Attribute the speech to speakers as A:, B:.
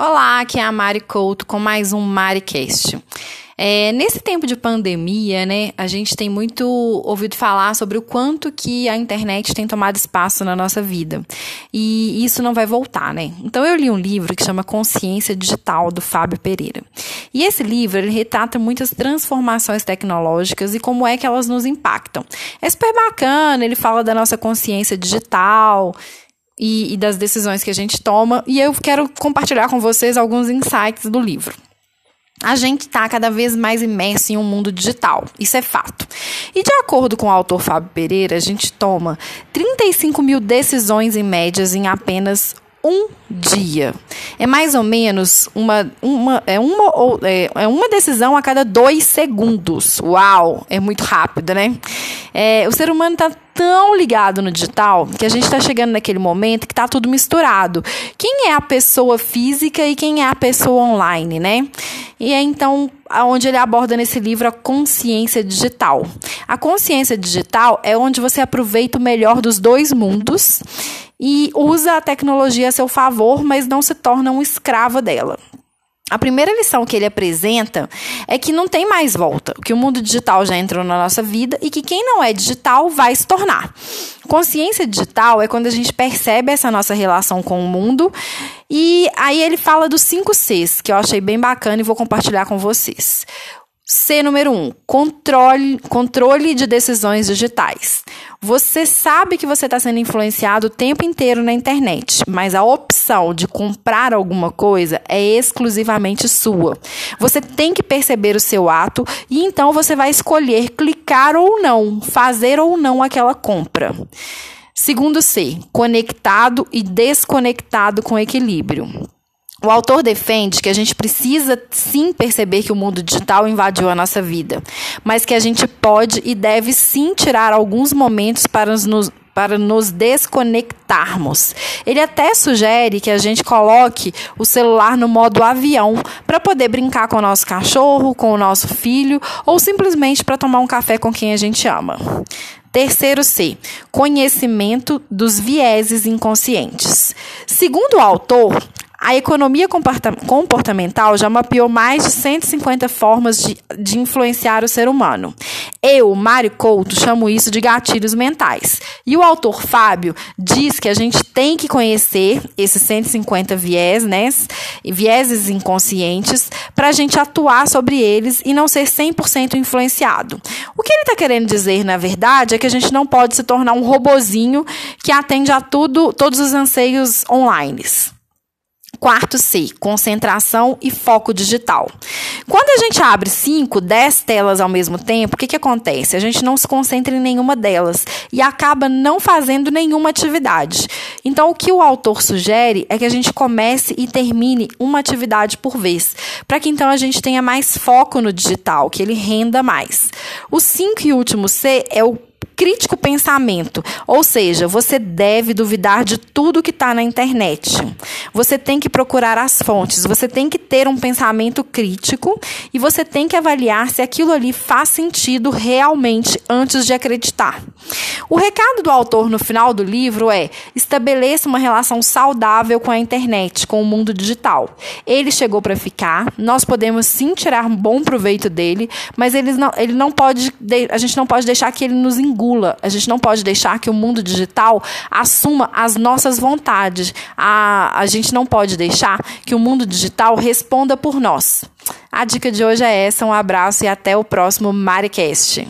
A: Olá, aqui é a Mari Couto com mais um MariCast. É, nesse tempo de pandemia, né, a gente tem muito ouvido falar sobre o quanto que a internet tem tomado espaço na nossa vida. E isso não vai voltar, né? Então eu li um livro que chama Consciência Digital, do Fábio Pereira. E esse livro, ele retrata muitas transformações tecnológicas e como é que elas nos impactam. É super bacana, ele fala da nossa consciência digital, e, e das decisões que a gente toma. E eu quero compartilhar com vocês alguns insights do livro. A gente está cada vez mais imerso em um mundo digital, isso é fato. E de acordo com o autor Fábio Pereira, a gente toma 35 mil decisões em médias em apenas um dia. É mais ou menos uma, uma, é uma, é, é uma decisão a cada dois segundos. Uau! É muito rápido, né? É, o ser humano está tão ligado no digital que a gente está chegando naquele momento que está tudo misturado. Quem é a pessoa física e quem é a pessoa online, né? E é então onde ele aborda nesse livro a consciência digital. A consciência digital é onde você aproveita o melhor dos dois mundos e usa a tecnologia a seu favor, mas não se torna um escravo dela. A primeira lição que ele apresenta é que não tem mais volta, que o mundo digital já entrou na nossa vida e que quem não é digital vai se tornar. Consciência digital é quando a gente percebe essa nossa relação com o mundo e aí ele fala dos cinco Cs, que eu achei bem bacana e vou compartilhar com vocês. C número 1, um, controle, controle de decisões digitais. Você sabe que você está sendo influenciado o tempo inteiro na internet, mas a opção de comprar alguma coisa é exclusivamente sua. Você tem que perceber o seu ato e então você vai escolher clicar ou não, fazer ou não aquela compra. Segundo C, conectado e desconectado com equilíbrio. O autor defende que a gente precisa sim perceber que o mundo digital invadiu a nossa vida, mas que a gente pode e deve sim tirar alguns momentos para nos, para nos desconectarmos. Ele até sugere que a gente coloque o celular no modo avião para poder brincar com o nosso cachorro, com o nosso filho ou simplesmente para tomar um café com quem a gente ama. Terceiro C, conhecimento dos vieses inconscientes. Segundo o autor, a economia comportamental já mapeou mais de 150 formas de, de influenciar o ser humano. Eu, Mário Couto, chamo isso de gatilhos mentais. E o autor Fábio diz que a gente tem que conhecer esses 150 viés, né, vieses inconscientes, para a gente atuar sobre eles e não ser 100% influenciado. O que ele está querendo dizer, na verdade, é que a gente não pode se tornar um robozinho que atende a tudo, todos os anseios online. Quarto C, concentração e foco digital. Quando a gente abre 5, 10 telas ao mesmo tempo, o que, que acontece? A gente não se concentra em nenhuma delas e acaba não fazendo nenhuma atividade. Então, o que o autor sugere é que a gente comece e termine uma atividade por vez, para que então a gente tenha mais foco no digital, que ele renda mais. O 5 e último C é o crítico pensamento, ou seja, você deve duvidar de tudo que está na internet. Você tem que procurar as fontes, você tem que ter um pensamento crítico e você tem que avaliar se aquilo ali faz sentido realmente antes de acreditar. O recado do autor no final do livro é: estabeleça uma relação saudável com a internet, com o mundo digital. Ele chegou para ficar, nós podemos sim tirar um bom proveito dele, mas ele não, ele não pode, a gente não pode deixar que ele nos engula a gente não pode deixar que o mundo digital assuma as nossas vontades. A, a gente não pode deixar que o mundo digital responda por nós. A dica de hoje é essa. Um abraço e até o próximo Maricast.